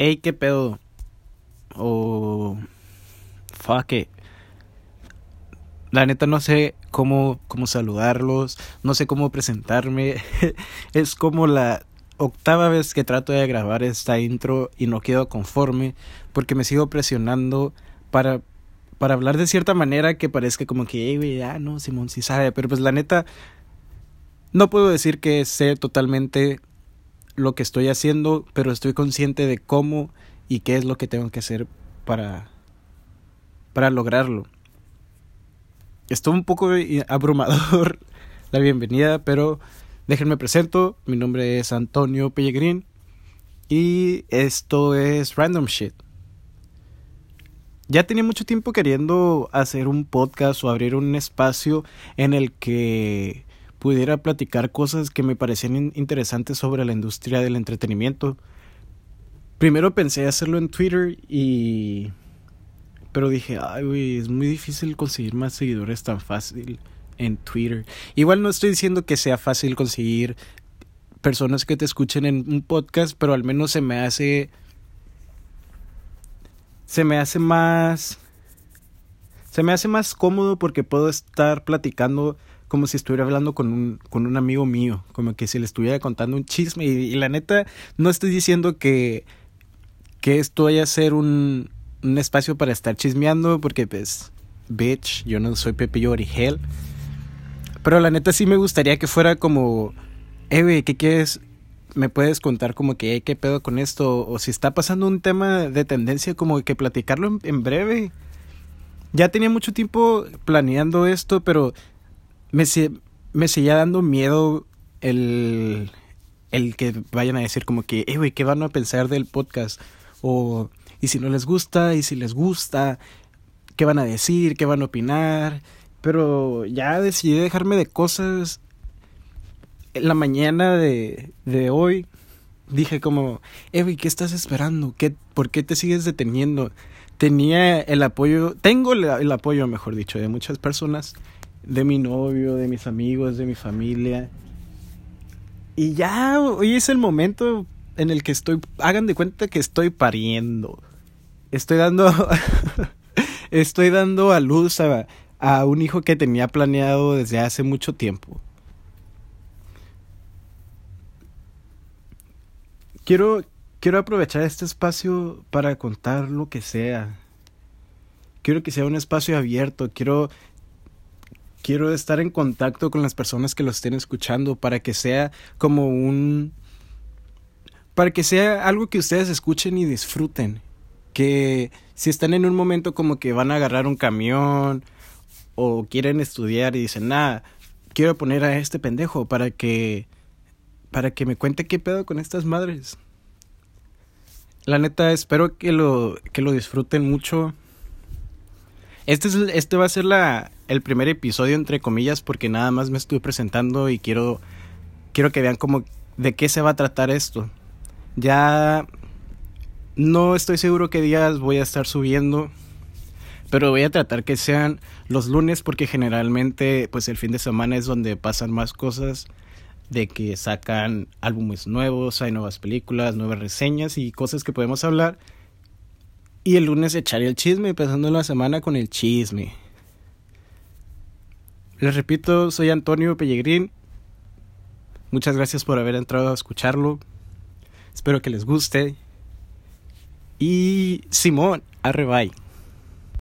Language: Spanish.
hey, qué pedo. O. fuck it. La neta no sé cómo, cómo saludarlos, no sé cómo presentarme. es como la octava vez que trato de grabar esta intro y no quedo conforme porque me sigo presionando para, para hablar de cierta manera que parezca como que, hey, güey, ah, no, Simón sí sabe, pero pues la neta, no puedo decir que sé totalmente lo que estoy haciendo, pero estoy consciente de cómo y qué es lo que tengo que hacer para, para lograrlo. Estuvo un poco abrumador la bienvenida, pero déjenme presento. Mi nombre es Antonio Pellegrín y esto es Random Shit. Ya tenía mucho tiempo queriendo hacer un podcast o abrir un espacio en el que pudiera platicar cosas que me parecían interesantes sobre la industria del entretenimiento. Primero pensé hacerlo en Twitter y pero dije, ay, es muy difícil conseguir más seguidores tan fácil en Twitter. Igual no estoy diciendo que sea fácil conseguir personas que te escuchen en un podcast, pero al menos se me hace. Se me hace más. Se me hace más cómodo porque puedo estar platicando como si estuviera hablando con un, con un amigo mío, como que si le estuviera contando un chisme. Y, la neta, no estoy diciendo que, que esto vaya a ser un, un espacio para estar chismeando porque pues bitch, yo no soy Pepe Origel. Pero la neta sí me gustaría que fuera como, eh, ¿qué quieres? ¿Me puedes contar como que, qué pedo con esto? O si está pasando un tema de tendencia, como que platicarlo en, breve. Ya tenía mucho tiempo planeando esto, pero me, me seguía dando miedo el, el que vayan a decir como que, eh, ¿qué van a pensar del podcast? O y si no les gusta, y si les gusta, qué van a decir, qué van a opinar. Pero ya decidí dejarme de cosas. En la mañana de, de hoy dije como, Evi, ¿qué estás esperando? ¿Qué, ¿Por qué te sigues deteniendo? Tenía el apoyo, tengo el apoyo, mejor dicho, de muchas personas, de mi novio, de mis amigos, de mi familia. Y ya, hoy es el momento en el que estoy, hagan de cuenta que estoy pariendo estoy dando estoy dando a luz a, a, un hijo que tenía planeado desde hace mucho tiempo. Quiero quiero aprovechar este espacio para contar lo que sea. Quiero que sea un espacio abierto, quiero quiero estar en contacto con las personas que lo estén escuchando para que sea como un para que sea algo que ustedes escuchen y disfruten que si están en un momento como que van a agarrar un camión o quieren estudiar y dicen, nada, quiero poner a este pendejo para que para que me cuente qué pedo con estas madres. La neta, espero que lo, que lo disfruten mucho. Este, es, este va a ser la, el primer episodio, entre comillas, porque nada más me estoy presentando y quiero, quiero que vean como de qué se va a tratar esto. Ya no estoy seguro qué días voy a estar subiendo, pero voy a tratar que sean los lunes porque generalmente pues el fin de semana es donde pasan más cosas de que sacan álbumes nuevos, hay nuevas películas, nuevas reseñas y cosas que podemos hablar. Y el lunes echaré el chisme, empezando la semana con el chisme. Les repito, soy Antonio Pellegrín. Muchas gracias por haber entrado a escucharlo. Espero que les guste. Y Simón, arrebay.